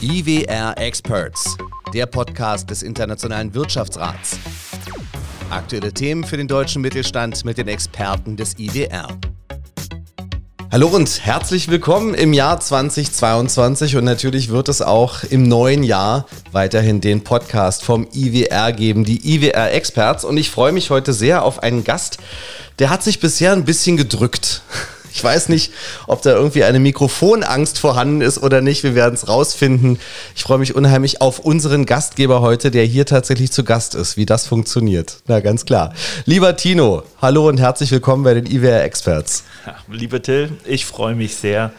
IWR Experts, der Podcast des Internationalen Wirtschaftsrats. Aktuelle Themen für den deutschen Mittelstand mit den Experten des IWR. Hallo und herzlich willkommen im Jahr 2022 und natürlich wird es auch im neuen Jahr weiterhin den Podcast vom IWR geben, die IWR Experts und ich freue mich heute sehr auf einen Gast, der hat sich bisher ein bisschen gedrückt. Ich weiß nicht, ob da irgendwie eine Mikrofonangst vorhanden ist oder nicht. Wir werden es rausfinden. Ich freue mich unheimlich auf unseren Gastgeber heute, der hier tatsächlich zu Gast ist, wie das funktioniert. Na, ganz klar. Lieber Tino, hallo und herzlich willkommen bei den IWR Experts. Lieber Till, ich freue mich sehr,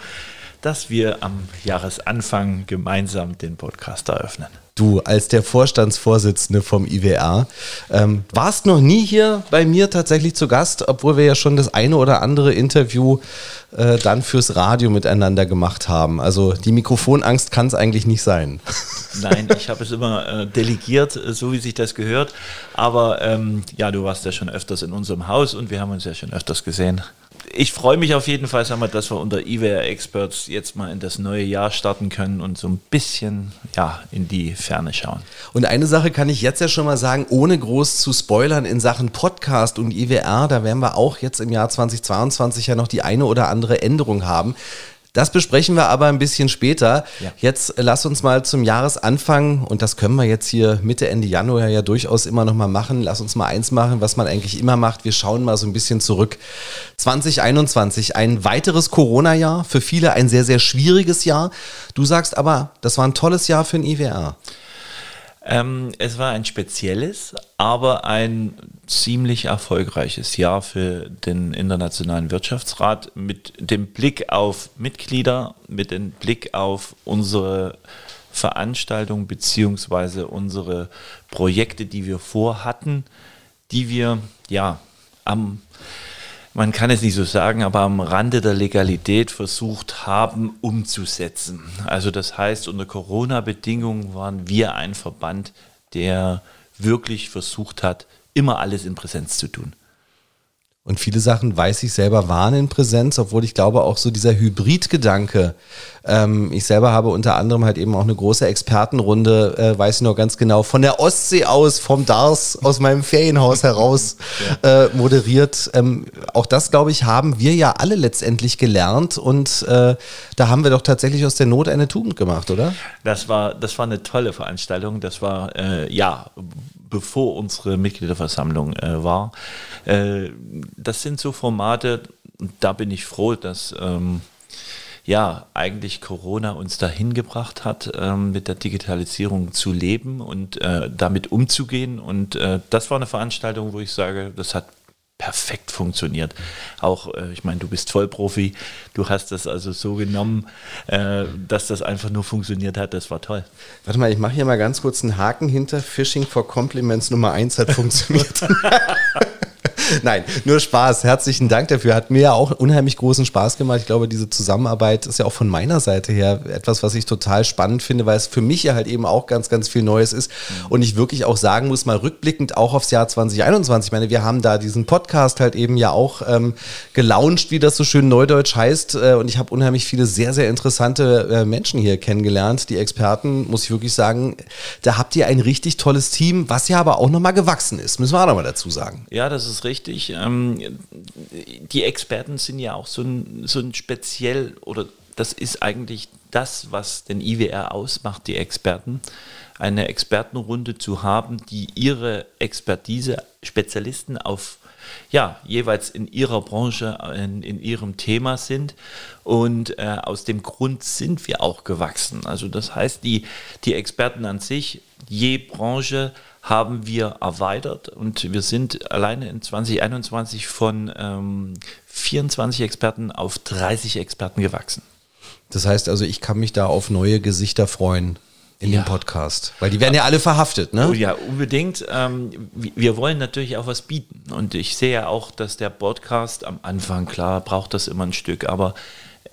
dass wir am Jahresanfang gemeinsam den Podcast eröffnen du als der Vorstandsvorsitzende vom IWR ähm, warst noch nie hier bei mir tatsächlich zu Gast, obwohl wir ja schon das eine oder andere Interview äh, dann fürs Radio miteinander gemacht haben. Also die Mikrofonangst kann es eigentlich nicht sein. Nein, ich habe es immer äh, delegiert, äh, so wie sich das gehört. Aber ähm, ja, du warst ja schon öfters in unserem Haus und wir haben uns ja schon öfters gesehen ich freue mich auf jeden Fall, sagen wir, dass wir unter IWR Experts jetzt mal in das neue Jahr starten können und so ein bisschen ja, in die Ferne schauen. Und eine Sache kann ich jetzt ja schon mal sagen, ohne groß zu spoilern in Sachen Podcast und IWR, da werden wir auch jetzt im Jahr 2022 ja noch die eine oder andere Änderung haben. Das besprechen wir aber ein bisschen später. Ja. Jetzt lass uns mal zum Jahresanfang, und das können wir jetzt hier Mitte, Ende Januar ja durchaus immer noch mal machen. Lass uns mal eins machen, was man eigentlich immer macht. Wir schauen mal so ein bisschen zurück. 2021, ein weiteres Corona-Jahr, für viele ein sehr, sehr schwieriges Jahr. Du sagst aber, das war ein tolles Jahr für den IWR. Ähm, es war ein spezielles, aber ein ziemlich erfolgreiches Jahr für den Internationalen Wirtschaftsrat mit dem Blick auf Mitglieder, mit dem Blick auf unsere Veranstaltungen bzw. unsere Projekte, die wir vorhatten, die wir ja am man kann es nicht so sagen, aber am Rande der Legalität versucht haben umzusetzen. Also das heißt, unter Corona-Bedingungen waren wir ein Verband, der wirklich versucht hat, immer alles in Präsenz zu tun. Und viele Sachen, weiß ich selber, waren in Präsenz, obwohl ich glaube, auch so dieser Hybrid-Gedanke. Ähm, ich selber habe unter anderem halt eben auch eine große Expertenrunde, äh, weiß ich noch ganz genau, von der Ostsee aus, vom Dars, aus meinem Ferienhaus heraus äh, moderiert. Ähm, auch das, glaube ich, haben wir ja alle letztendlich gelernt und äh, da haben wir doch tatsächlich aus der Not eine Tugend gemacht, oder? Das war, das war eine tolle Veranstaltung. Das war, äh, ja, bevor unsere Mitgliederversammlung äh, war. Das sind so Formate, da bin ich froh, dass ähm, ja eigentlich Corona uns dahin gebracht hat, ähm, mit der Digitalisierung zu leben und äh, damit umzugehen. Und äh, das war eine Veranstaltung, wo ich sage, das hat perfekt funktioniert. Auch, äh, ich meine, du bist Vollprofi, du hast das also so genommen, äh, dass das einfach nur funktioniert hat, das war toll. Warte mal, ich mache hier mal ganz kurz einen Haken hinter. Phishing for Compliments Nummer 1 hat funktioniert. Nein, nur Spaß. Herzlichen Dank dafür. Hat mir ja auch unheimlich großen Spaß gemacht. Ich glaube, diese Zusammenarbeit ist ja auch von meiner Seite her etwas, was ich total spannend finde, weil es für mich ja halt eben auch ganz, ganz viel Neues ist. Und ich wirklich auch sagen muss, mal rückblickend auch aufs Jahr 2021. Ich meine, wir haben da diesen Podcast halt eben ja auch ähm, gelauncht, wie das so schön neudeutsch heißt. Äh, und ich habe unheimlich viele sehr, sehr interessante äh, Menschen hier kennengelernt. Die Experten, muss ich wirklich sagen, da habt ihr ein richtig tolles Team, was ja aber auch nochmal gewachsen ist. Müssen wir auch nochmal dazu sagen. Ja, das ist richtig richtig. Ähm, die Experten sind ja auch so ein, so ein speziell, oder das ist eigentlich das, was den IWR ausmacht, die Experten. Eine Expertenrunde zu haben, die ihre Expertise, Spezialisten auf ja, jeweils in ihrer Branche, in, in ihrem Thema sind. Und äh, aus dem Grund sind wir auch gewachsen. Also das heißt, die, die Experten an sich, je Branche haben wir erweitert und wir sind alleine in 2021 von ähm, 24 Experten auf 30 Experten gewachsen. Das heißt also, ich kann mich da auf neue Gesichter freuen in ja. dem Podcast. Weil die werden ja alle verhaftet, ne? Oh ja, unbedingt. Ähm, wir wollen natürlich auch was bieten. Und ich sehe ja auch, dass der Podcast am Anfang, klar, braucht das immer ein Stück, aber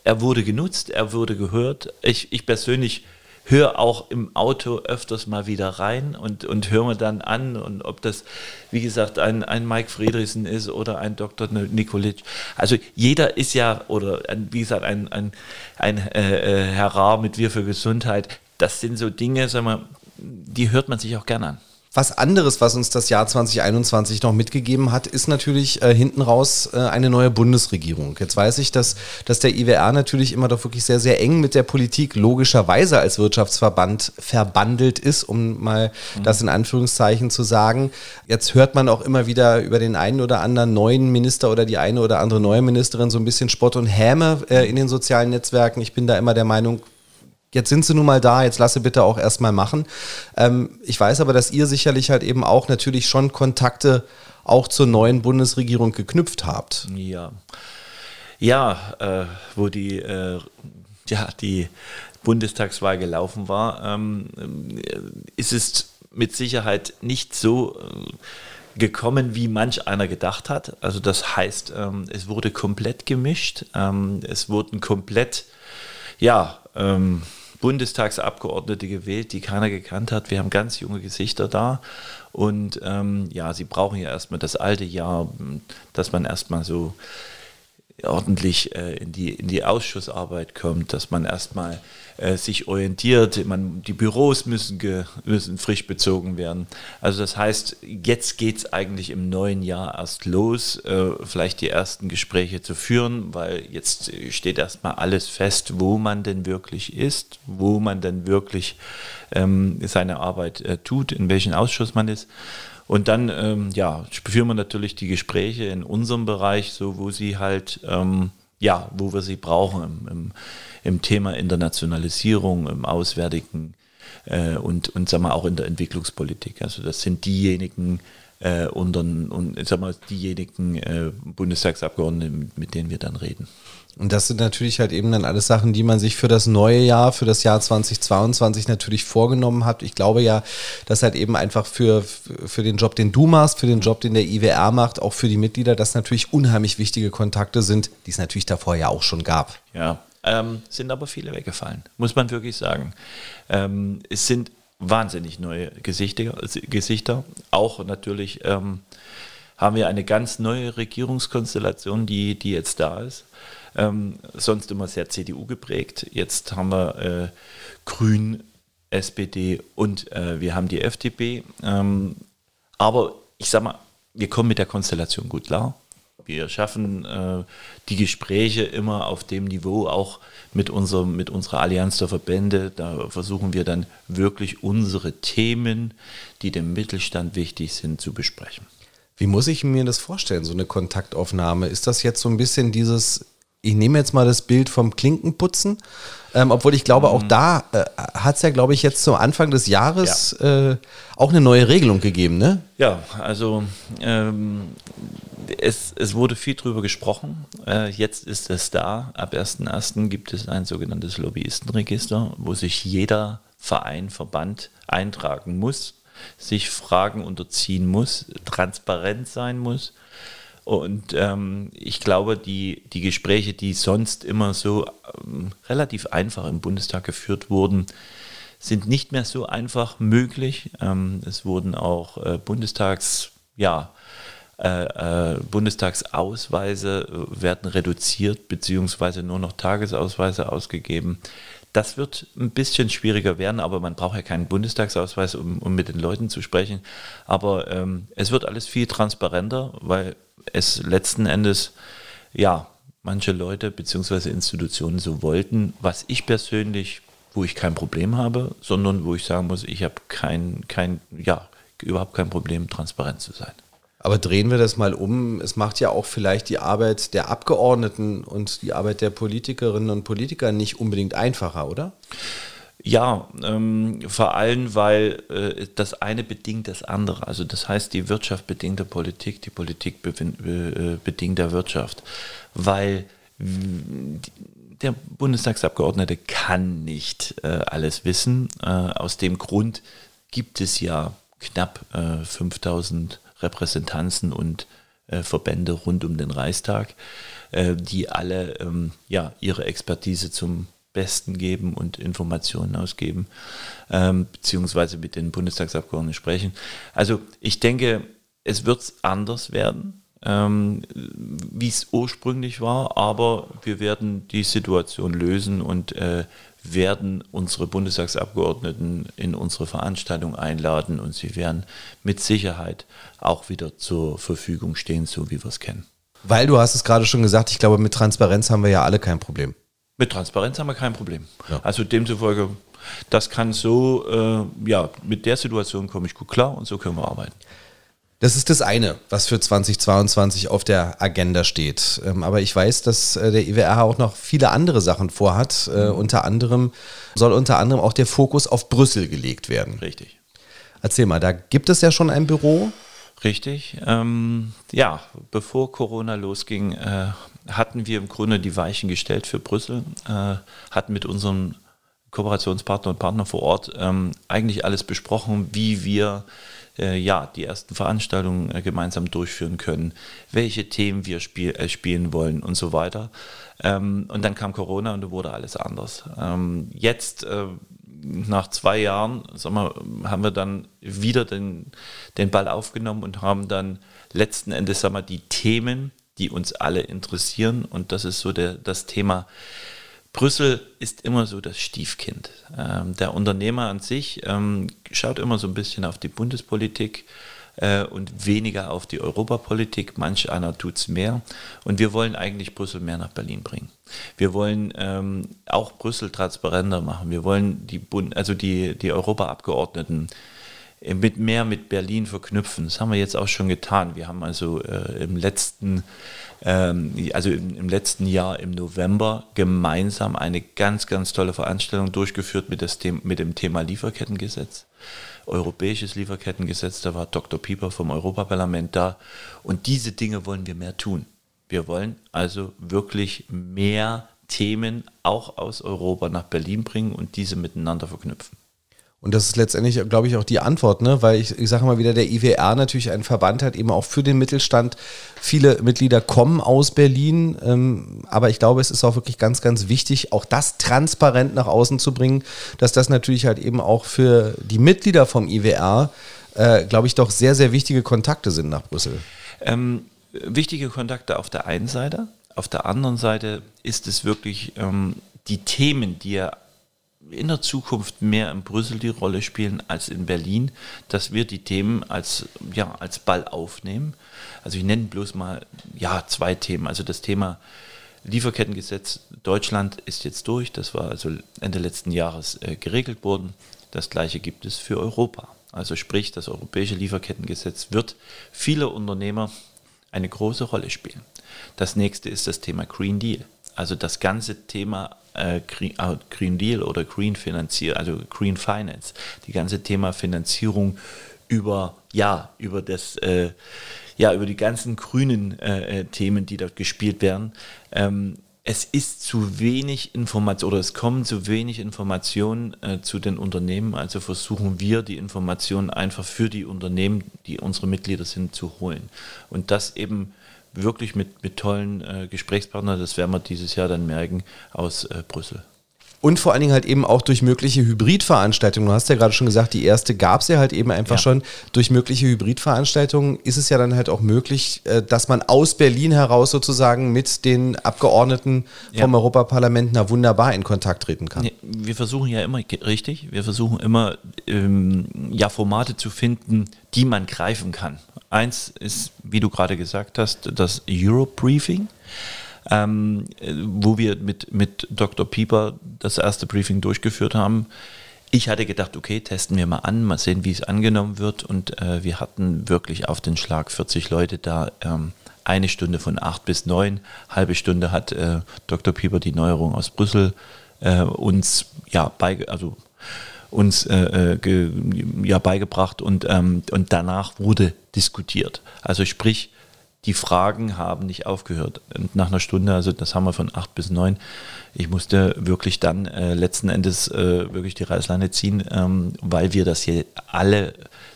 er wurde genutzt, er wurde gehört. Ich, ich persönlich höre auch im Auto öfters mal wieder rein und, und höre mir dann an und ob das, wie gesagt, ein, ein Mike Friedrichsen ist oder ein Dr. Nikolic. Also jeder ist ja, oder ein, wie gesagt, ein, ein, ein äh, äh Herr Rahr mit Wir für Gesundheit, das sind so Dinge, sagen wir, die hört man sich auch gerne an. Was anderes, was uns das Jahr 2021 noch mitgegeben hat, ist natürlich äh, hinten raus äh, eine neue Bundesregierung. Jetzt weiß ich, dass, dass der IWR natürlich immer doch wirklich sehr, sehr eng mit der Politik logischerweise als Wirtschaftsverband verbandelt ist, um mal mhm. das in Anführungszeichen zu sagen. Jetzt hört man auch immer wieder über den einen oder anderen neuen Minister oder die eine oder andere neue Ministerin so ein bisschen Spott und Häme äh, in den sozialen Netzwerken. Ich bin da immer der Meinung, jetzt sind sie nun mal da, jetzt lasse bitte auch erstmal machen. Ähm, ich weiß aber, dass ihr sicherlich halt eben auch natürlich schon Kontakte auch zur neuen Bundesregierung geknüpft habt. Ja, ja, äh, wo die, äh, ja, die Bundestagswahl gelaufen war, ähm, ist es mit Sicherheit nicht so äh, gekommen, wie manch einer gedacht hat. Also das heißt, ähm, es wurde komplett gemischt, ähm, es wurden komplett, ja, ähm, Bundestagsabgeordnete gewählt, die keiner gekannt hat. Wir haben ganz junge Gesichter da. Und ähm, ja, sie brauchen ja erstmal das alte Jahr, dass man erstmal so ordentlich äh, in, die, in die Ausschussarbeit kommt, dass man erstmal äh, sich orientiert. Man, die Büros müssen, ge, müssen frisch bezogen werden. Also das heißt, jetzt geht es eigentlich im neuen Jahr erst los, äh, vielleicht die ersten Gespräche zu führen, weil jetzt steht erstmal alles fest, wo man denn wirklich ist, wo man denn wirklich ähm, seine Arbeit äh, tut, in welchem Ausschuss man ist. Und dann, ähm, ja, führen wir natürlich die Gespräche in unserem Bereich, so wo sie halt, ähm, ja, wo wir sie brauchen im, im, im Thema Internationalisierung, im Auswärtigen äh, und, und sagen wir auch in der Entwicklungspolitik. Also das sind diejenigen äh, und, und sag mal, diejenigen äh, Bundestagsabgeordneten, mit denen wir dann reden. Und das sind natürlich halt eben dann alles Sachen, die man sich für das neue Jahr, für das Jahr 2022 natürlich vorgenommen hat. Ich glaube ja, dass halt eben einfach für, für den Job, den du machst, für den Job, den der IWR macht, auch für die Mitglieder, das natürlich unheimlich wichtige Kontakte sind, die es natürlich davor ja auch schon gab. Ja, ähm, sind aber viele weggefallen, muss man wirklich sagen. Ähm, es sind wahnsinnig neue Gesichter, Gesichter. auch natürlich ähm, haben wir eine ganz neue Regierungskonstellation, die, die jetzt da ist. Ähm, sonst immer sehr CDU geprägt. Jetzt haben wir äh, Grün, SPD und äh, wir haben die FDP. Ähm, aber ich sag mal, wir kommen mit der Konstellation gut klar. Wir schaffen äh, die Gespräche immer auf dem Niveau, auch mit, unserem, mit unserer Allianz der Verbände. Da versuchen wir dann wirklich unsere Themen, die dem Mittelstand wichtig sind, zu besprechen. Wie muss ich mir das vorstellen, so eine Kontaktaufnahme? Ist das jetzt so ein bisschen dieses ich nehme jetzt mal das Bild vom Klinkenputzen, ähm, obwohl ich glaube, auch mhm. da äh, hat es ja, glaube ich, jetzt zum Anfang des Jahres ja. äh, auch eine neue Regelung gegeben, ne? Ja, also ähm, es, es wurde viel drüber gesprochen. Äh, jetzt ist es da. Ab 1.1. gibt es ein sogenanntes Lobbyistenregister, wo sich jeder Verein, Verband eintragen muss, sich Fragen unterziehen muss, transparent sein muss und ähm, ich glaube, die, die Gespräche, die sonst immer so ähm, relativ einfach im Bundestag geführt wurden, sind nicht mehr so einfach möglich. Ähm, es wurden auch äh, Bundestags, ja, äh, äh, Bundestagsausweise äh, werden reduziert, beziehungsweise nur noch Tagesausweise ausgegeben. Das wird ein bisschen schwieriger werden, aber man braucht ja keinen Bundestagsausweis, um, um mit den Leuten zu sprechen. Aber ähm, es wird alles viel transparenter, weil es letzten Endes, ja, manche Leute bzw. Institutionen so wollten, was ich persönlich, wo ich kein Problem habe, sondern wo ich sagen muss, ich habe kein, kein, ja, überhaupt kein Problem, transparent zu sein. Aber drehen wir das mal um. Es macht ja auch vielleicht die Arbeit der Abgeordneten und die Arbeit der Politikerinnen und Politiker nicht unbedingt einfacher, oder? Ja, ähm, vor allem, weil äh, das eine bedingt das andere. Also das heißt, die Wirtschaft bedingt der Politik, die Politik äh, bedingt der Wirtschaft. Weil der Bundestagsabgeordnete kann nicht äh, alles wissen. Äh, aus dem Grund gibt es ja knapp 5000 äh, Repräsentanzen und äh, Verbände rund um den Reichstag, die alle ähm, ja, ihre Expertise zum Besten geben und Informationen ausgeben, ähm, beziehungsweise mit den Bundestagsabgeordneten sprechen. Also ich denke, es wird anders werden, ähm, wie es ursprünglich war, aber wir werden die Situation lösen und äh, werden unsere Bundestagsabgeordneten in unsere Veranstaltung einladen und sie werden mit Sicherheit auch wieder zur Verfügung stehen, so wie wir es kennen. Weil du hast es gerade schon gesagt, ich glaube, mit Transparenz haben wir ja alle kein Problem. Mit Transparenz haben wir kein Problem. Ja. Also demzufolge, das kann so, äh, ja, mit der Situation komme ich gut klar und so können wir arbeiten. Das ist das eine, was für 2022 auf der Agenda steht. Ähm, aber ich weiß, dass äh, der IWR auch noch viele andere Sachen vorhat. Äh, mhm. unter anderem soll unter anderem auch der Fokus auf Brüssel gelegt werden. Richtig. Erzähl mal, da gibt es ja schon ein Büro. Richtig. Ähm, ja, bevor Corona losging, äh, hatten wir im Grunde die Weichen gestellt für Brüssel, äh, hatten mit unseren Kooperationspartner und Partner vor Ort ähm, eigentlich alles besprochen, wie wir äh, ja, die ersten Veranstaltungen äh, gemeinsam durchführen können, welche Themen wir spiel, äh, spielen wollen und so weiter. Ähm, und dann kam Corona und wurde alles anders. Ähm, jetzt, äh, nach zwei Jahren, sag mal, haben wir dann wieder den, den Ball aufgenommen und haben dann letzten Endes sag mal, die Themen, die uns alle interessieren, und das ist so der, das Thema Brüssel ist immer so das Stiefkind. Ähm, der Unternehmer an sich ähm, schaut immer so ein bisschen auf die Bundespolitik äh, und weniger auf die Europapolitik. Manch einer tut es mehr. Und wir wollen eigentlich Brüssel mehr nach Berlin bringen. Wir wollen ähm, auch Brüssel transparenter machen. Wir wollen die, Bund also die, die Europaabgeordneten mit mehr mit Berlin verknüpfen. Das haben wir jetzt auch schon getan. Wir haben also äh, im letzten ähm, also im, im, letzten Jahr im November gemeinsam eine ganz, ganz tolle Veranstaltung durchgeführt mit, das The mit dem Thema Lieferkettengesetz. Europäisches Lieferkettengesetz, da war Dr. Pieper vom Europaparlament da. Und diese Dinge wollen wir mehr tun. Wir wollen also wirklich mehr Themen auch aus Europa nach Berlin bringen und diese miteinander verknüpfen. Und das ist letztendlich, glaube ich, auch die Antwort, ne? weil ich, ich sage mal wieder, der IWR natürlich einen Verband hat, eben auch für den Mittelstand. Viele Mitglieder kommen aus Berlin, ähm, aber ich glaube, es ist auch wirklich ganz, ganz wichtig, auch das transparent nach außen zu bringen, dass das natürlich halt eben auch für die Mitglieder vom IWR, äh, glaube ich, doch sehr, sehr wichtige Kontakte sind nach Brüssel. Ähm, wichtige Kontakte auf der einen Seite. Auf der anderen Seite ist es wirklich ähm, die Themen, die er in der Zukunft mehr in Brüssel die Rolle spielen als in Berlin, dass wir die Themen als, ja, als Ball aufnehmen. Also ich nenne bloß mal ja, zwei Themen. Also das Thema Lieferkettengesetz Deutschland ist jetzt durch. Das war also Ende letzten Jahres äh, geregelt worden. Das gleiche gibt es für Europa. Also sprich, das europäische Lieferkettengesetz wird viele Unternehmer eine große Rolle spielen. Das nächste ist das Thema Green Deal. Also das ganze Thema äh, äh, Green, Deal oder Green Finanzier, also Green Finance, die ganze Thema Finanzierung über ja über das äh, ja über die ganzen grünen äh, äh, Themen, die dort gespielt werden. Ähm, es ist zu wenig Information oder es kommen zu wenig Informationen äh, zu den Unternehmen. Also versuchen wir die Informationen einfach für die Unternehmen, die unsere Mitglieder sind, zu holen. Und das eben wirklich mit, mit tollen äh, Gesprächspartnern, das werden wir dieses Jahr dann merken, aus äh, Brüssel. Und vor allen Dingen halt eben auch durch mögliche Hybridveranstaltungen. Du hast ja gerade schon gesagt, die erste gab es ja halt eben einfach ja. schon. Durch mögliche Hybridveranstaltungen ist es ja dann halt auch möglich, äh, dass man aus Berlin heraus sozusagen mit den Abgeordneten vom ja. Europaparlament na wunderbar in Kontakt treten kann. Wir versuchen ja immer, richtig, wir versuchen immer ähm, ja Formate zu finden, die man greifen kann. Eins ist, wie du gerade gesagt hast, das Europe Briefing ähm, wo wir mit, mit Dr. Pieper das erste Briefing durchgeführt haben. Ich hatte gedacht, okay, testen wir mal an, mal sehen, wie es angenommen wird. Und äh, wir hatten wirklich auf den Schlag 40 Leute da. Ähm, eine Stunde von acht bis neun, halbe Stunde hat äh, Dr. Pieper die Neuerung aus Brüssel äh, uns ja bei, also uns äh, äh, ge, ja, beigebracht und, ähm, und danach wurde diskutiert. Also sprich, die Fragen haben nicht aufgehört. Und nach einer Stunde, also das haben wir von acht bis neun, ich musste wirklich dann äh, letzten Endes äh, wirklich die Reißleine ziehen, ähm, weil wir das hier alle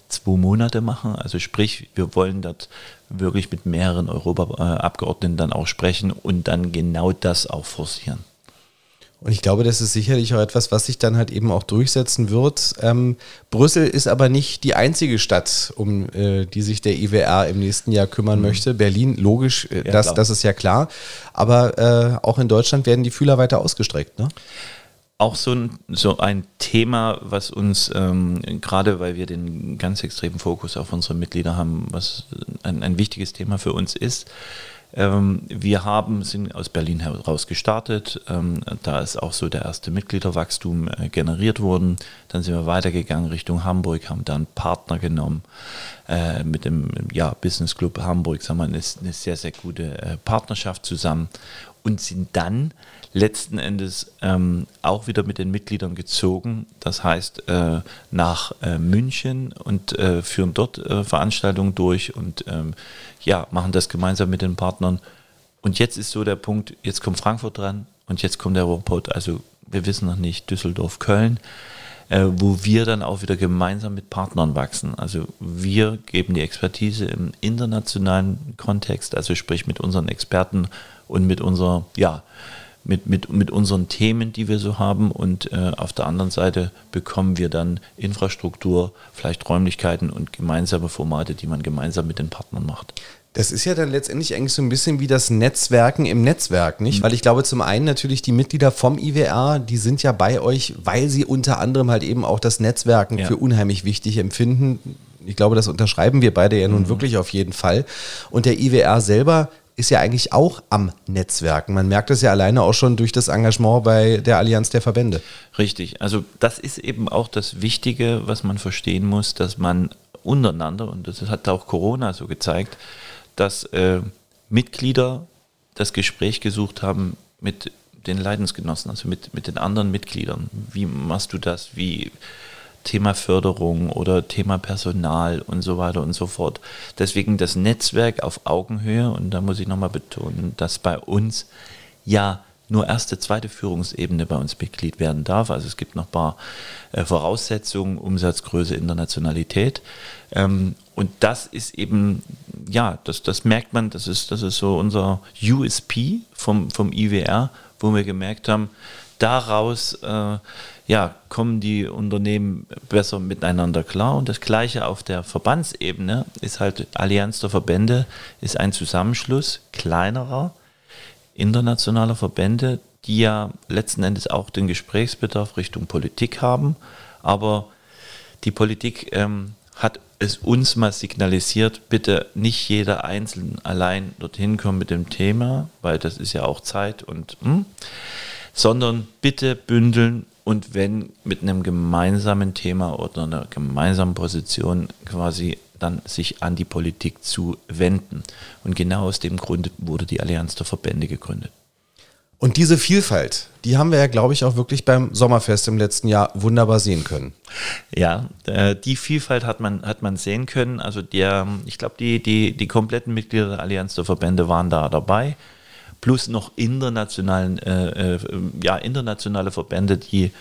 zwei Monate machen. Also sprich, wir wollen dort wirklich mit mehreren Europaabgeordneten dann auch sprechen und dann genau das auch forcieren. Und ich glaube, das ist sicherlich auch etwas, was sich dann halt eben auch durchsetzen wird. Ähm, Brüssel ist aber nicht die einzige Stadt, um äh, die sich der IWR im nächsten Jahr kümmern mhm. möchte. Berlin, logisch, äh, ja, das, das ist ja klar. Aber äh, auch in Deutschland werden die Fühler weiter ausgestreckt, ne? auch so ein, so ein Thema, was uns, ähm, gerade weil wir den ganz extremen Fokus auf unsere Mitglieder haben, was ein, ein wichtiges Thema für uns ist. Ähm, wir haben, sind aus Berlin heraus gestartet. Ähm, da ist auch so der erste Mitgliederwachstum äh, generiert worden. Dann sind wir weitergegangen Richtung Hamburg, haben da einen Partner genommen. Äh, mit dem ja, Business Club Hamburg haben wir eine, eine sehr, sehr gute äh, Partnerschaft zusammen und sind dann letzten Endes ähm, auch wieder mit den Mitgliedern gezogen. Das heißt, äh, nach äh, München und äh, führen dort äh, Veranstaltungen durch und ähm, ja, machen das gemeinsam mit den Partnern. Und jetzt ist so der Punkt, jetzt kommt Frankfurt dran und jetzt kommt der Ruhrpott, also wir wissen noch nicht, Düsseldorf, Köln, äh, wo wir dann auch wieder gemeinsam mit Partnern wachsen. Also wir geben die Expertise im internationalen Kontext, also sprich mit unseren Experten und mit unserer, ja, mit, mit, mit unseren Themen, die wir so haben. Und äh, auf der anderen Seite bekommen wir dann Infrastruktur, vielleicht Räumlichkeiten und gemeinsame Formate, die man gemeinsam mit den Partnern macht. Das ist ja dann letztendlich eigentlich so ein bisschen wie das Netzwerken im Netzwerk, nicht? Mhm. Weil ich glaube, zum einen natürlich die Mitglieder vom IWR, die sind ja bei euch, weil sie unter anderem halt eben auch das Netzwerken ja. für unheimlich wichtig empfinden. Ich glaube, das unterschreiben wir beide ja nun mhm. wirklich auf jeden Fall. Und der IWR selber ist ja eigentlich auch am Netzwerken. Man merkt es ja alleine auch schon durch das Engagement bei der Allianz der Verbände. Richtig, also das ist eben auch das Wichtige, was man verstehen muss, dass man untereinander, und das hat auch Corona so gezeigt, dass äh, Mitglieder das Gespräch gesucht haben mit den Leidensgenossen, also mit, mit den anderen Mitgliedern. Wie machst du das? Wie Thema Förderung oder Thema Personal und so weiter und so fort. Deswegen das Netzwerk auf Augenhöhe und da muss ich nochmal betonen, dass bei uns ja nur erste, zweite Führungsebene bei uns Mitglied werden darf. Also es gibt noch ein paar äh, Voraussetzungen, Umsatzgröße, Internationalität. Ähm, und das ist eben, ja, das, das merkt man, das ist, das ist so unser USP vom, vom IWR, wo wir gemerkt haben, daraus äh, ja, kommen die Unternehmen besser miteinander klar. Und das Gleiche auf der Verbandsebene ist halt Allianz der Verbände, ist ein Zusammenschluss kleinerer internationaler Verbände, die ja letzten Endes auch den Gesprächsbedarf Richtung Politik haben. Aber die Politik ähm, hat es uns mal signalisiert, bitte nicht jeder Einzelne allein dorthin kommen mit dem Thema, weil das ist ja auch Zeit und, hm, sondern bitte bündeln und wenn mit einem gemeinsamen Thema oder einer gemeinsamen Position quasi dann sich an die Politik zu wenden. Und genau aus dem Grund wurde die Allianz der Verbände gegründet. Und diese Vielfalt, die haben wir ja, glaube ich, auch wirklich beim Sommerfest im letzten Jahr wunderbar sehen können. Ja, äh, die Vielfalt hat man, hat man sehen können. Also der, ich glaube, die, die, die kompletten Mitglieder der Allianz der Verbände waren da dabei plus noch internationalen, äh, äh, ja, internationale Verbände, die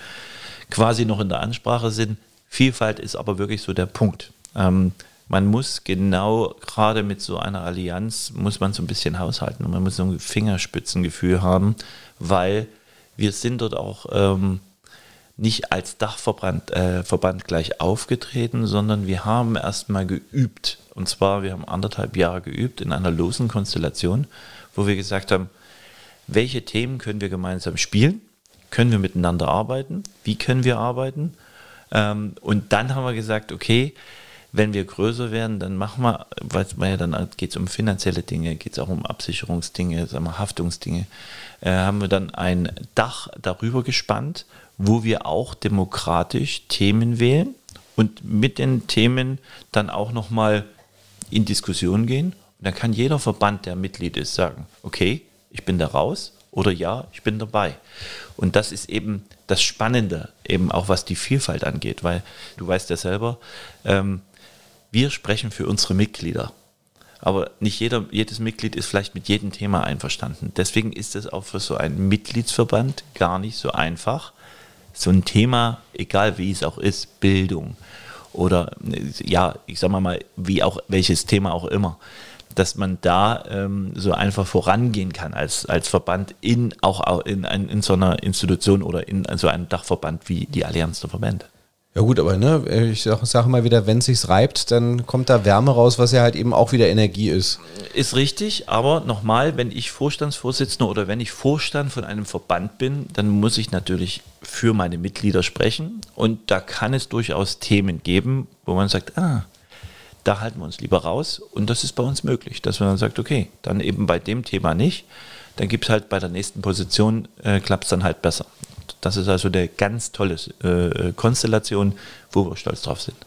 quasi noch in der Ansprache sind. Vielfalt ist aber wirklich so der Punkt. Ähm, man muss genau gerade mit so einer Allianz, muss man so ein bisschen haushalten und man muss so ein Fingerspitzengefühl haben, weil wir sind dort auch ähm, nicht als Dachverband äh, Verband gleich aufgetreten, sondern wir haben erstmal geübt. Und zwar, wir haben anderthalb Jahre geübt in einer losen Konstellation wo wir gesagt haben, welche Themen können wir gemeinsam spielen? Können wir miteinander arbeiten? Wie können wir arbeiten? Ähm, und dann haben wir gesagt, okay, wenn wir größer werden, dann machen wir, weil ja dann geht es um finanzielle Dinge, geht es auch um Absicherungsdinge, sagen wir, Haftungsdinge, äh, haben wir dann ein Dach darüber gespannt, wo wir auch demokratisch Themen wählen und mit den Themen dann auch nochmal in Diskussion gehen und dann kann jeder Verband, der Mitglied ist, sagen, okay, ich bin da raus oder ja, ich bin dabei. Und das ist eben das Spannende, eben auch was die Vielfalt angeht, weil du weißt ja selber, ähm, wir sprechen für unsere Mitglieder. Aber nicht jeder, jedes Mitglied ist vielleicht mit jedem Thema einverstanden. Deswegen ist es auch für so einen Mitgliedsverband gar nicht so einfach, so ein Thema, egal wie es auch ist, Bildung oder ja, ich sag mal wie auch welches Thema auch immer, dass man da ähm, so einfach vorangehen kann als, als Verband in auch in, in, in so einer Institution oder in so einem Dachverband wie die Allianz der Verbände. Ja gut, aber ne, ich sage sag mal wieder, wenn es sich reibt, dann kommt da Wärme raus, was ja halt eben auch wieder Energie ist. Ist richtig, aber nochmal, wenn ich Vorstandsvorsitzender oder wenn ich Vorstand von einem Verband bin, dann muss ich natürlich für meine Mitglieder sprechen und da kann es durchaus Themen geben, wo man sagt, ah, da halten wir uns lieber raus und das ist bei uns möglich, dass man dann sagt, okay, dann eben bei dem Thema nicht, dann gibt es halt bei der nächsten Position, äh, klappt es dann halt besser. Das ist also eine ganz tolle äh, Konstellation, wo wir stolz drauf sind.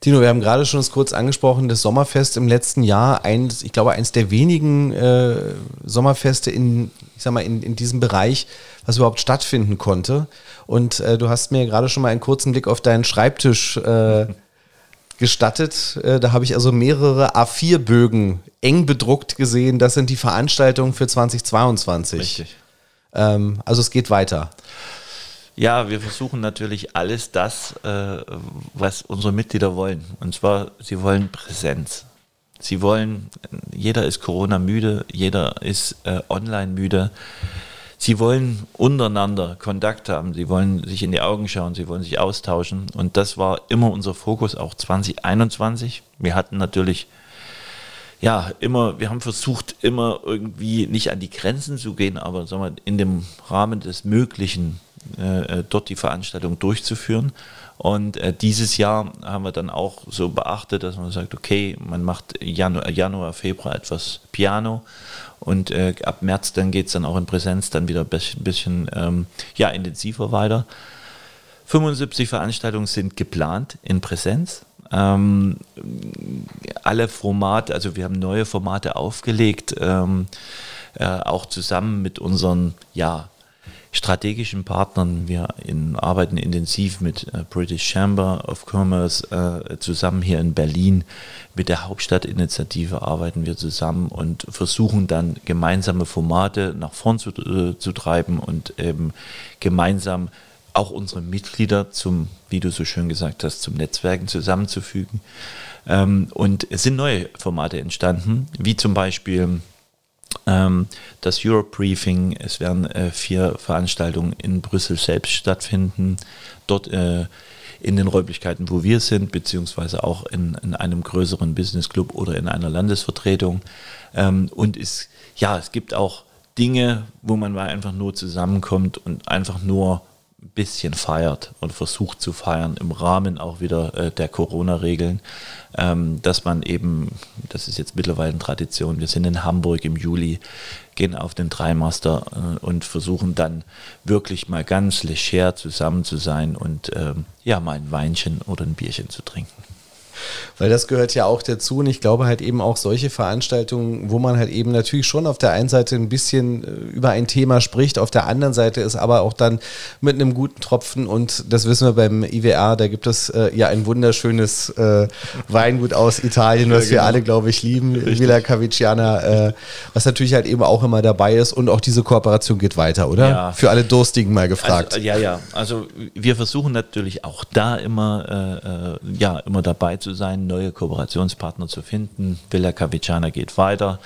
Tino, wir haben gerade schon kurz angesprochen, das Sommerfest im letzten Jahr, eins, ich glaube, eines der wenigen äh, Sommerfeste in, ich sag mal, in, in diesem Bereich, was überhaupt stattfinden konnte. Und äh, du hast mir gerade schon mal einen kurzen Blick auf deinen Schreibtisch äh, gestattet. Äh, da habe ich also mehrere A4-Bögen eng bedruckt gesehen. Das sind die Veranstaltungen für 2022. Richtig. Ähm, also es geht weiter. Ja, wir versuchen natürlich alles das, äh, was unsere Mitglieder wollen. Und zwar, sie wollen Präsenz. Sie wollen, jeder ist Corona müde, jeder ist äh, online müde. Sie wollen untereinander Kontakt haben, sie wollen sich in die Augen schauen, sie wollen sich austauschen. Und das war immer unser Fokus, auch 2021. Wir hatten natürlich ja, immer, wir haben versucht, immer irgendwie nicht an die Grenzen zu gehen, aber sagen wir, in dem Rahmen des Möglichen dort die Veranstaltung durchzuführen. Und äh, dieses Jahr haben wir dann auch so beachtet, dass man sagt, okay, man macht Januar, Januar Februar etwas Piano und äh, ab März dann geht es dann auch in Präsenz dann wieder ein bisschen, bisschen ähm, ja, intensiver weiter. 75 Veranstaltungen sind geplant in Präsenz. Ähm, alle Formate, also wir haben neue Formate aufgelegt, ähm, äh, auch zusammen mit unseren ja, strategischen Partnern. Wir in, arbeiten intensiv mit äh, British Chamber of Commerce äh, zusammen hier in Berlin. Mit der Hauptstadtinitiative arbeiten wir zusammen und versuchen dann gemeinsame Formate nach vorn zu, äh, zu treiben und eben gemeinsam auch unsere Mitglieder zum, wie du so schön gesagt hast, zum Netzwerken zusammenzufügen. Ähm, und es sind neue Formate entstanden, wie zum Beispiel das Europe Briefing. Es werden äh, vier Veranstaltungen in Brüssel selbst stattfinden. Dort äh, in den Räumlichkeiten, wo wir sind, beziehungsweise auch in, in einem größeren Business Club oder in einer Landesvertretung. Ähm, und es, ja, es gibt auch Dinge, wo man mal einfach nur zusammenkommt und einfach nur bisschen feiert und versucht zu feiern im Rahmen auch wieder äh, der Corona-Regeln, ähm, dass man eben, das ist jetzt mittlerweile eine Tradition, wir sind in Hamburg im Juli, gehen auf den Dreimaster äh, und versuchen dann wirklich mal ganz leger zusammen zu sein und ähm, ja, mal ein Weinchen oder ein Bierchen zu trinken. Weil das gehört ja auch dazu und ich glaube halt eben auch solche Veranstaltungen, wo man halt eben natürlich schon auf der einen Seite ein bisschen äh, über ein Thema spricht, auf der anderen Seite ist aber auch dann mit einem guten Tropfen und das wissen wir beim IWR, da gibt es äh, ja ein wunderschönes äh, Weingut aus Italien, was ja, genau. wir alle, glaube ich, lieben, Richtig. Villa Caviciana, äh, was natürlich halt eben auch immer dabei ist und auch diese Kooperation geht weiter, oder? Ja. Für alle Durstigen mal gefragt. Also, ja, ja, also wir versuchen natürlich auch da immer, äh, ja, immer dabei zu sein, neue Kooperationspartner zu finden. Villa Capiciana geht weiter.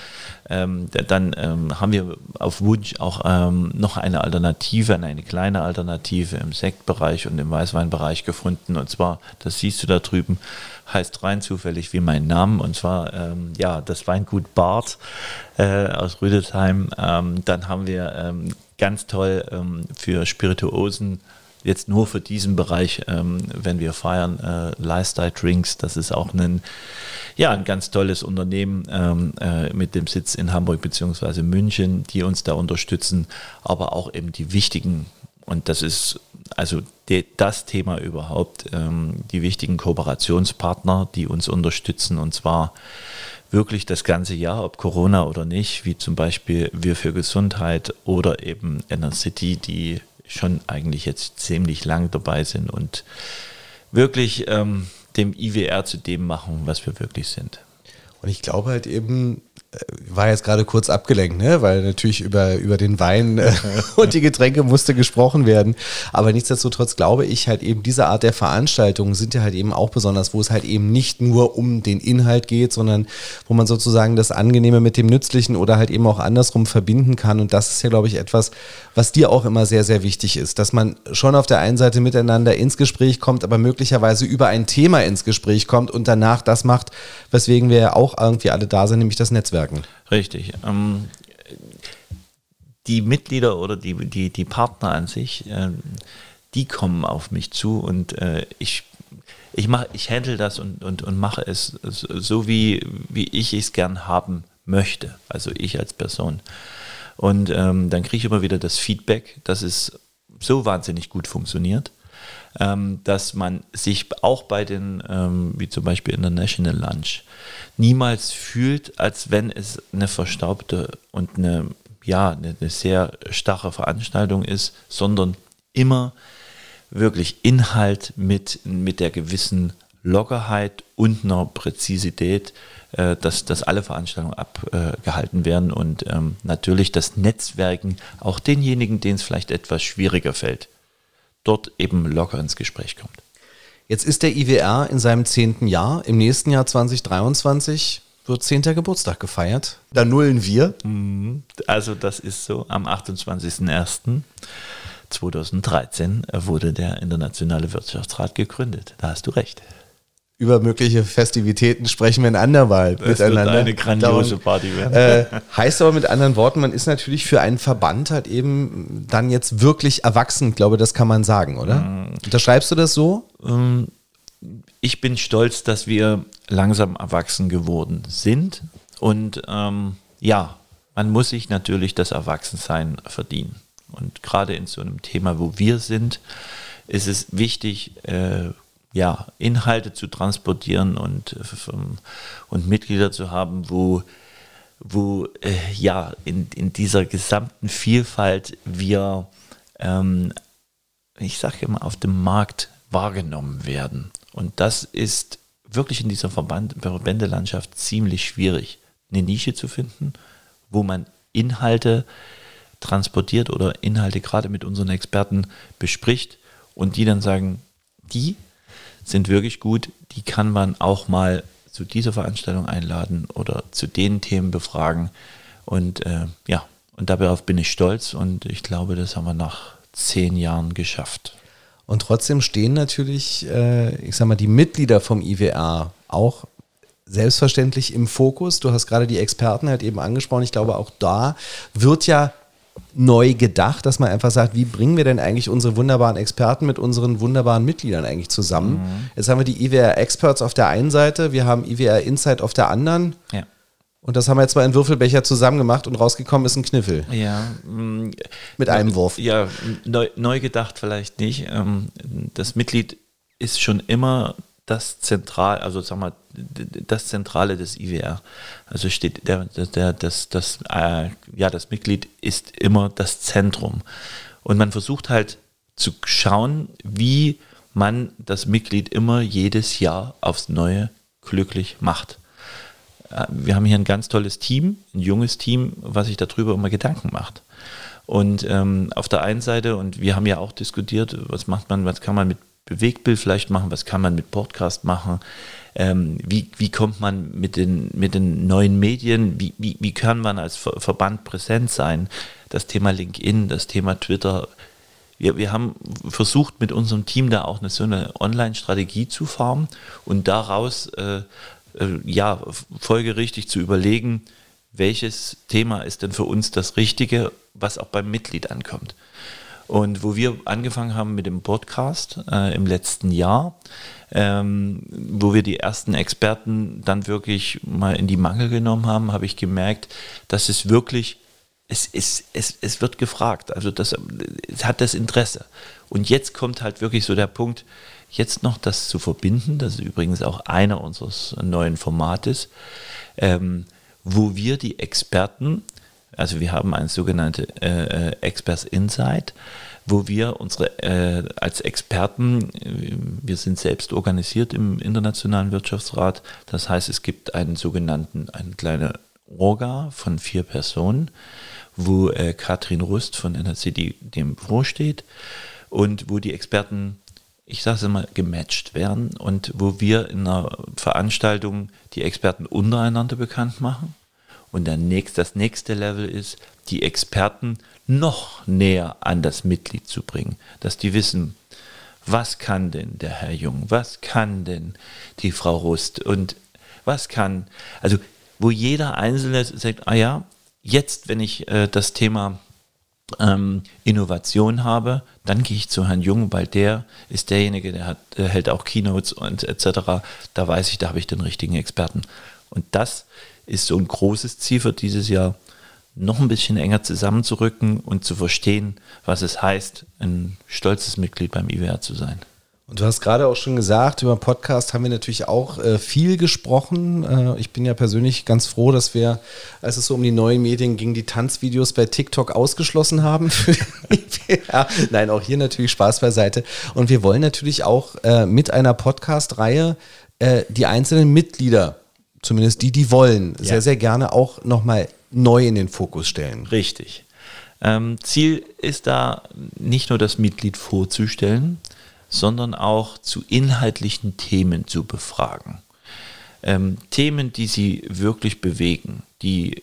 Ähm, dann ähm, haben wir auf Wunsch auch ähm, noch eine Alternative, eine kleine Alternative im Sektbereich und im Weißweinbereich gefunden. Und zwar, das siehst du da drüben, heißt rein zufällig wie mein Name. Und zwar, ähm, ja, das Weingut Bart äh, aus Rüdesheim. Ähm, dann haben wir ähm, ganz toll für Spirituosen jetzt nur für diesen Bereich, ähm, wenn wir feiern, äh, Lifestyle Drinks, das ist auch ein, ja, ein ganz tolles Unternehmen ähm, äh, mit dem Sitz in Hamburg bzw. München, die uns da unterstützen, aber auch eben die wichtigen, und das ist also de, das Thema überhaupt, ähm, die wichtigen Kooperationspartner, die uns unterstützen, und zwar wirklich das ganze Jahr, ob Corona oder nicht, wie zum Beispiel Wir für Gesundheit oder eben Inner City, die schon eigentlich jetzt ziemlich lang dabei sind und wirklich ähm, dem IWR zu dem machen, was wir wirklich sind. Und ich glaube halt eben, war jetzt gerade kurz abgelenkt, ne? weil natürlich über, über den Wein äh, und die Getränke musste gesprochen werden. Aber nichtsdestotrotz glaube ich halt eben, diese Art der Veranstaltungen sind ja halt eben auch besonders, wo es halt eben nicht nur um den Inhalt geht, sondern wo man sozusagen das Angenehme mit dem Nützlichen oder halt eben auch andersrum verbinden kann. Und das ist ja, glaube ich, etwas, was dir auch immer sehr, sehr wichtig ist, dass man schon auf der einen Seite miteinander ins Gespräch kommt, aber möglicherweise über ein Thema ins Gespräch kommt und danach das macht, weswegen wir ja auch irgendwie alle da sind, nämlich das Netzwerken. Richtig. Ähm, die Mitglieder oder die, die, die Partner an sich, äh, die kommen auf mich zu und äh, ich ich mache, ich handle das und, und, und mache es so, wie, wie ich es gern haben möchte, also ich als Person. Und ähm, dann kriege ich immer wieder das Feedback, dass es so wahnsinnig gut funktioniert, ähm, dass man sich auch bei den, ähm, wie zum Beispiel International Lunch, niemals fühlt, als wenn es eine verstaubte und eine, ja, eine, eine sehr starre Veranstaltung ist, sondern immer wirklich Inhalt mit, mit der gewissen Lockerheit und einer Präzisität, äh, dass, dass alle Veranstaltungen abgehalten werden und ähm, natürlich das Netzwerken auch denjenigen, denen es vielleicht etwas schwieriger fällt, dort eben locker ins Gespräch kommt. Jetzt ist der IWR in seinem zehnten Jahr. Im nächsten Jahr 2023 wird zehnter Geburtstag gefeiert. Da nullen wir. Mhm. Also das ist so. Am 28.01.2013 wurde der Internationale Wirtschaftsrat gegründet. Da hast du recht über mögliche Festivitäten sprechen wir in andermal das miteinander. Wird eine grandiose Party werden. Äh, heißt aber mit anderen Worten, man ist natürlich für einen Verband halt eben dann jetzt wirklich erwachsen. Ich glaube, das kann man sagen, oder? Mhm. Unterschreibst du das so? Ähm, ich bin stolz, dass wir langsam erwachsen geworden sind. Und ähm, ja, man muss sich natürlich das Erwachsensein verdienen. Und gerade in so einem Thema, wo wir sind, ist es wichtig, äh, ja, Inhalte zu transportieren und, und Mitglieder zu haben, wo, wo äh, ja, in, in dieser gesamten Vielfalt wir, ähm, ich sage immer, auf dem Markt wahrgenommen werden. Und das ist wirklich in dieser Verband, Verbändelandschaft ziemlich schwierig, eine Nische zu finden, wo man Inhalte transportiert oder Inhalte gerade mit unseren Experten bespricht und die dann sagen, die sind wirklich gut. Die kann man auch mal zu dieser Veranstaltung einladen oder zu den Themen befragen. Und äh, ja, und darauf bin ich stolz und ich glaube, das haben wir nach zehn Jahren geschafft. Und trotzdem stehen natürlich, äh, ich sag mal, die Mitglieder vom IWR auch selbstverständlich im Fokus. Du hast gerade die Experten halt eben angesprochen. Ich glaube, auch da wird ja neu gedacht, dass man einfach sagt, wie bringen wir denn eigentlich unsere wunderbaren Experten mit unseren wunderbaren Mitgliedern eigentlich zusammen? Mhm. Jetzt haben wir die IWR Experts auf der einen Seite, wir haben IWR Insight auf der anderen. Ja. Und das haben wir jetzt mal in Würfelbecher zusammen gemacht und rausgekommen ist ein Kniffel. Ja. Mm, mit einem Wurf. Ja, neu, neu gedacht vielleicht nicht. Ähm, das Mitglied ist schon immer das Zentral, also sag mal, das Zentrale des IWR. Also steht der, der, das, das, äh, ja, das Mitglied ist immer das Zentrum. Und man versucht halt zu schauen, wie man das Mitglied immer jedes Jahr aufs Neue glücklich macht. Äh, wir haben hier ein ganz tolles Team, ein junges Team, was sich darüber immer Gedanken macht. Und ähm, auf der einen Seite, und wir haben ja auch diskutiert, was macht man, was kann man mit Bewegtbild vielleicht machen, was kann man mit Podcast machen, ähm, wie, wie kommt man mit den, mit den neuen Medien, wie, wie, wie kann man als Verband präsent sein, das Thema LinkedIn, das Thema Twitter. Wir, wir haben versucht mit unserem Team da auch eine, so eine Online-Strategie zu formen und daraus äh, äh, ja, folgerichtig zu überlegen, welches Thema ist denn für uns das Richtige, was auch beim Mitglied ankommt. Und wo wir angefangen haben mit dem Podcast äh, im letzten Jahr, ähm, wo wir die ersten Experten dann wirklich mal in die Mangel genommen haben, habe ich gemerkt, dass es wirklich, es, es, es, es wird gefragt, also das, es hat das Interesse. Und jetzt kommt halt wirklich so der Punkt, jetzt noch das zu verbinden, das ist übrigens auch einer unseres neuen Formates, ähm, wo wir die Experten also wir haben ein sogenannte äh, äh, Experts Insight, wo wir unsere äh, als Experten, äh, wir sind selbst organisiert im Internationalen Wirtschaftsrat, das heißt es gibt einen sogenannten, eine kleine Orga von vier Personen, wo äh, Katrin Rust von NRC dem vorsteht und wo die Experten, ich sage es immer, gematcht werden und wo wir in einer Veranstaltung die Experten untereinander bekannt machen. Und der nächst, das nächste Level ist, die Experten noch näher an das Mitglied zu bringen, dass die wissen, was kann denn der Herr Jung, was kann denn die Frau Rust und was kann, also wo jeder Einzelne sagt, ah ja, jetzt, wenn ich äh, das Thema ähm, Innovation habe, dann gehe ich zu Herrn Jung, weil der ist derjenige, der, hat, der hält auch Keynotes und etc. Da weiß ich, da habe ich den richtigen Experten. Und das ist so ein großes Ziel für dieses Jahr, noch ein bisschen enger zusammenzurücken und zu verstehen, was es heißt, ein stolzes Mitglied beim IWR zu sein. Und du hast gerade auch schon gesagt, über Podcast haben wir natürlich auch äh, viel gesprochen. Äh, ich bin ja persönlich ganz froh, dass wir, als es so um die neuen Medien ging, die Tanzvideos bei TikTok ausgeschlossen haben. nein, auch hier natürlich Spaß beiseite. Und wir wollen natürlich auch äh, mit einer Podcast-Reihe äh, die einzelnen Mitglieder, zumindest die, die wollen, ja. sehr, sehr gerne auch nochmal neu in den Fokus stellen. Richtig. Ähm, Ziel ist da nicht nur das Mitglied vorzustellen, sondern auch zu inhaltlichen Themen zu befragen. Ähm, Themen, die sie wirklich bewegen, die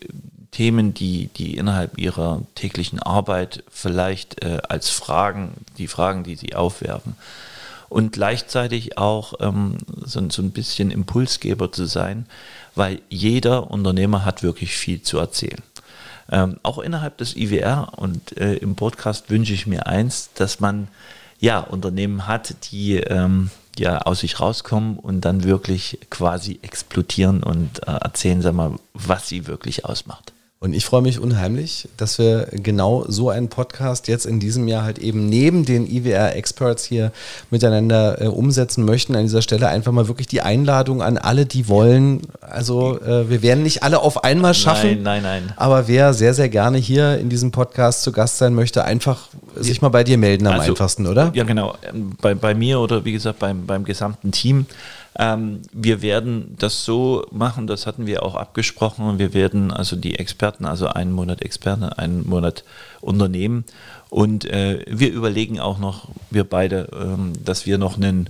Themen, die, die innerhalb ihrer täglichen Arbeit vielleicht äh, als Fragen, die Fragen, die sie aufwerfen. Und gleichzeitig auch ähm, so, so ein bisschen Impulsgeber zu sein, weil jeder Unternehmer hat wirklich viel zu erzählen. Ähm, auch innerhalb des IWR und äh, im Podcast wünsche ich mir eins, dass man ja, Unternehmen hat, die ähm, ja aus sich rauskommen und dann wirklich quasi explodieren und äh, erzählen, sag mal, was sie wirklich ausmacht. Und ich freue mich unheimlich, dass wir genau so einen Podcast jetzt in diesem Jahr halt eben neben den IWR-Experts hier miteinander äh, umsetzen möchten. An dieser Stelle einfach mal wirklich die Einladung an alle, die wollen. Also äh, wir werden nicht alle auf einmal schaffen. Nein, nein, nein. Aber wer sehr, sehr gerne hier in diesem Podcast zu Gast sein möchte, einfach sich mal bei dir melden am also, einfachsten, oder? Ja, genau. Bei, bei mir oder wie gesagt beim, beim gesamten Team. Ähm, wir werden das so machen, das hatten wir auch abgesprochen. Wir werden also die Experten, also einen Monat Experte, einen Monat Unternehmen. Und äh, wir überlegen auch noch, wir beide, ähm, dass wir noch ein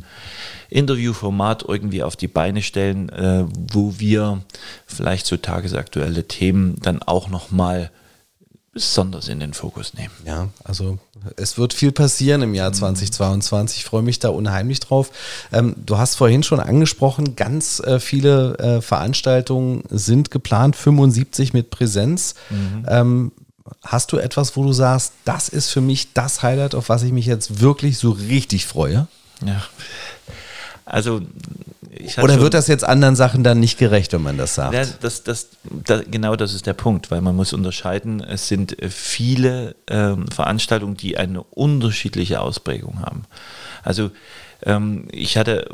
Interviewformat irgendwie auf die Beine stellen, äh, wo wir vielleicht so tagesaktuelle Themen dann auch nochmal besonders in den Fokus nehmen. Ja, also es wird viel passieren im Jahr 2022. Ich freue mich da unheimlich drauf. Ähm, du hast vorhin schon angesprochen, ganz äh, viele äh, Veranstaltungen sind geplant, 75 mit Präsenz. Mhm. Ähm, hast du etwas, wo du sagst, das ist für mich das Highlight, auf was ich mich jetzt wirklich so richtig freue? Ja. Also oder wird das jetzt anderen Sachen dann nicht gerecht, wenn man das sagt? Ja, das, das, das, genau das ist der Punkt, weil man muss unterscheiden, es sind viele ähm, Veranstaltungen, die eine unterschiedliche Ausprägung haben. Also ähm, ich hatte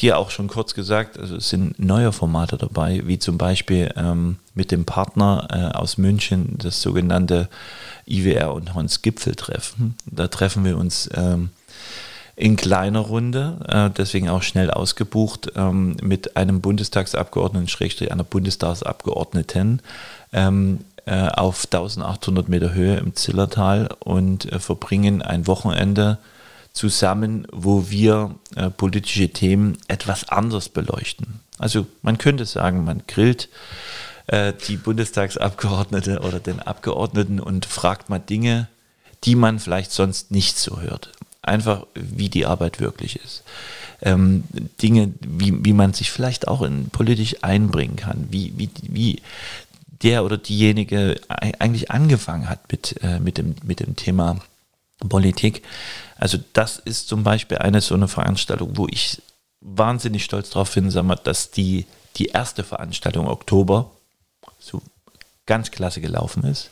dir auch schon kurz gesagt, also es sind neue Formate dabei, wie zum Beispiel ähm, mit dem Partner äh, aus München, das sogenannte IWR und Hans Gipfeltreffen. Da treffen wir uns ähm, in kleiner Runde, äh, deswegen auch schnell ausgebucht, ähm, mit einem Bundestagsabgeordneten, Schrägstrich einer Bundestagsabgeordneten ähm, äh, auf 1800 Meter Höhe im Zillertal und äh, verbringen ein Wochenende zusammen, wo wir äh, politische Themen etwas anders beleuchten. Also man könnte sagen, man grillt äh, die Bundestagsabgeordnete oder den Abgeordneten und fragt mal Dinge, die man vielleicht sonst nicht so hört einfach, wie die Arbeit wirklich ist. Ähm, Dinge, wie, wie man sich vielleicht auch in politisch einbringen kann, wie, wie, wie der oder diejenige eigentlich angefangen hat mit, äh, mit, dem, mit dem Thema Politik. Also das ist zum Beispiel eine so eine Veranstaltung, wo ich wahnsinnig stolz darauf bin, sag mal, dass die, die erste Veranstaltung Oktober so ganz klasse gelaufen ist.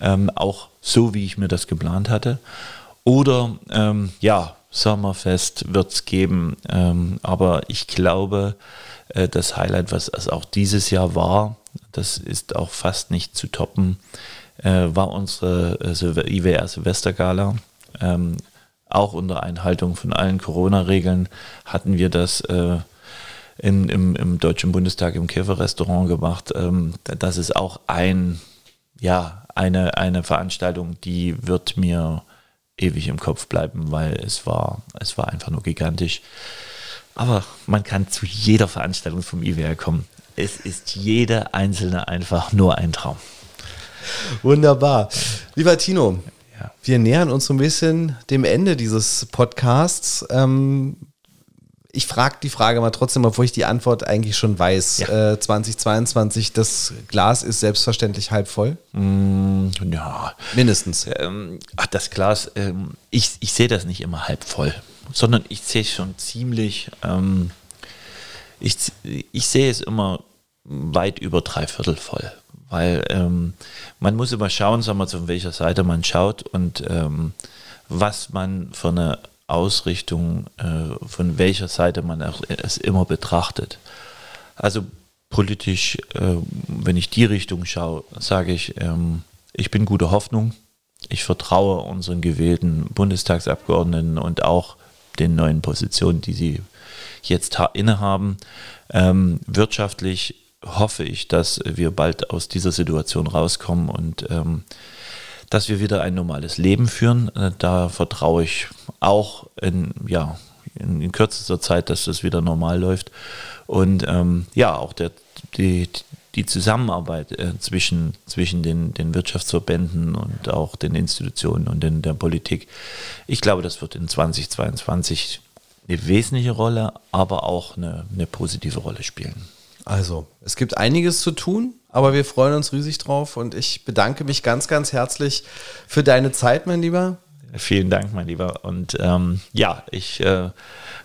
Ähm, auch so, wie ich mir das geplant hatte. Oder ähm, ja, Sommerfest wird es geben. Ähm, aber ich glaube, äh, das Highlight, was es auch dieses Jahr war, das ist auch fast nicht zu toppen, äh, war unsere äh, IWR Silvestergala. Ähm, auch unter Einhaltung von allen Corona-Regeln hatten wir das äh, im, im, im Deutschen Bundestag im Käferrestaurant gemacht. Ähm, das ist auch ein, ja, eine, eine Veranstaltung, die wird mir ewig im Kopf bleiben, weil es war, es war einfach nur gigantisch. Aber man kann zu jeder Veranstaltung vom IWR kommen. Es ist jede einzelne einfach nur ein Traum. Wunderbar. Lieber Tino, ja. wir nähern uns so ein bisschen dem Ende dieses Podcasts. Ähm, ich frage die Frage mal trotzdem, obwohl ich die Antwort eigentlich schon weiß. Ja. Äh, 2022, das Glas ist selbstverständlich halb voll? Mm, ja. Mindestens. Ähm, ach, das Glas, ähm, ich, ich sehe das nicht immer halb voll, sondern ich sehe es schon ziemlich, ähm, ich, ich sehe es immer weit über drei Viertel voll. Weil ähm, man muss immer schauen, sagen wir, von welcher Seite man schaut und ähm, was man für eine Ausrichtung, äh, von welcher Seite man es immer betrachtet. Also politisch, äh, wenn ich die Richtung schaue, sage ich, ähm, ich bin guter Hoffnung. Ich vertraue unseren gewählten Bundestagsabgeordneten und auch den neuen Positionen, die sie jetzt innehaben. Ähm, wirtschaftlich hoffe ich, dass wir bald aus dieser Situation rauskommen und ähm, dass wir wieder ein normales Leben führen. Äh, da vertraue ich auch in, ja, in, in kürzester Zeit, dass das wieder normal läuft. Und ähm, ja, auch der, die, die Zusammenarbeit äh, zwischen, zwischen den, den Wirtschaftsverbänden und auch den Institutionen und den, der Politik. Ich glaube, das wird in 2022 eine wesentliche Rolle, aber auch eine, eine positive Rolle spielen. Also, es gibt einiges zu tun, aber wir freuen uns riesig drauf und ich bedanke mich ganz, ganz herzlich für deine Zeit, mein Lieber. Vielen Dank, mein Lieber. Und ähm, ja, ich äh,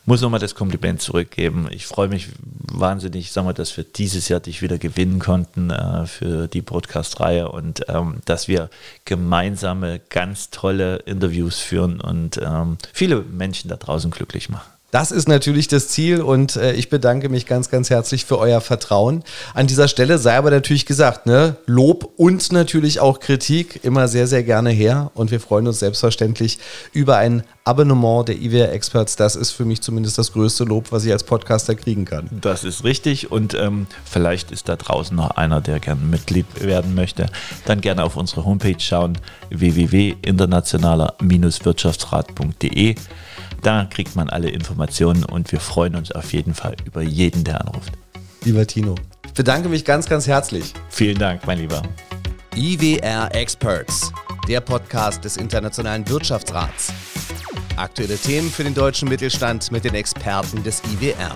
muss nochmal das Kompliment zurückgeben. Ich freue mich wahnsinnig, sagen wir, dass wir dieses Jahr dich wieder gewinnen konnten äh, für die Podcast-Reihe und ähm, dass wir gemeinsame, ganz tolle Interviews führen und ähm, viele Menschen da draußen glücklich machen. Das ist natürlich das Ziel und äh, ich bedanke mich ganz, ganz herzlich für euer Vertrauen. An dieser Stelle sei aber natürlich gesagt, ne, Lob und natürlich auch Kritik immer sehr, sehr gerne her und wir freuen uns selbstverständlich über ein Abonnement der IWR Experts. Das ist für mich zumindest das größte Lob, was ich als Podcaster kriegen kann. Das ist richtig und ähm, vielleicht ist da draußen noch einer, der gerne Mitglied werden möchte. Dann gerne auf unsere Homepage schauen, www.internationaler-wirtschaftsrat.de. Da kriegt man alle Informationen und wir freuen uns auf jeden Fall über jeden, der anruft. Lieber Tino, ich bedanke mich ganz, ganz herzlich. Vielen Dank, mein Lieber. IWR Experts, der Podcast des Internationalen Wirtschaftsrats. Aktuelle Themen für den deutschen Mittelstand mit den Experten des IWR.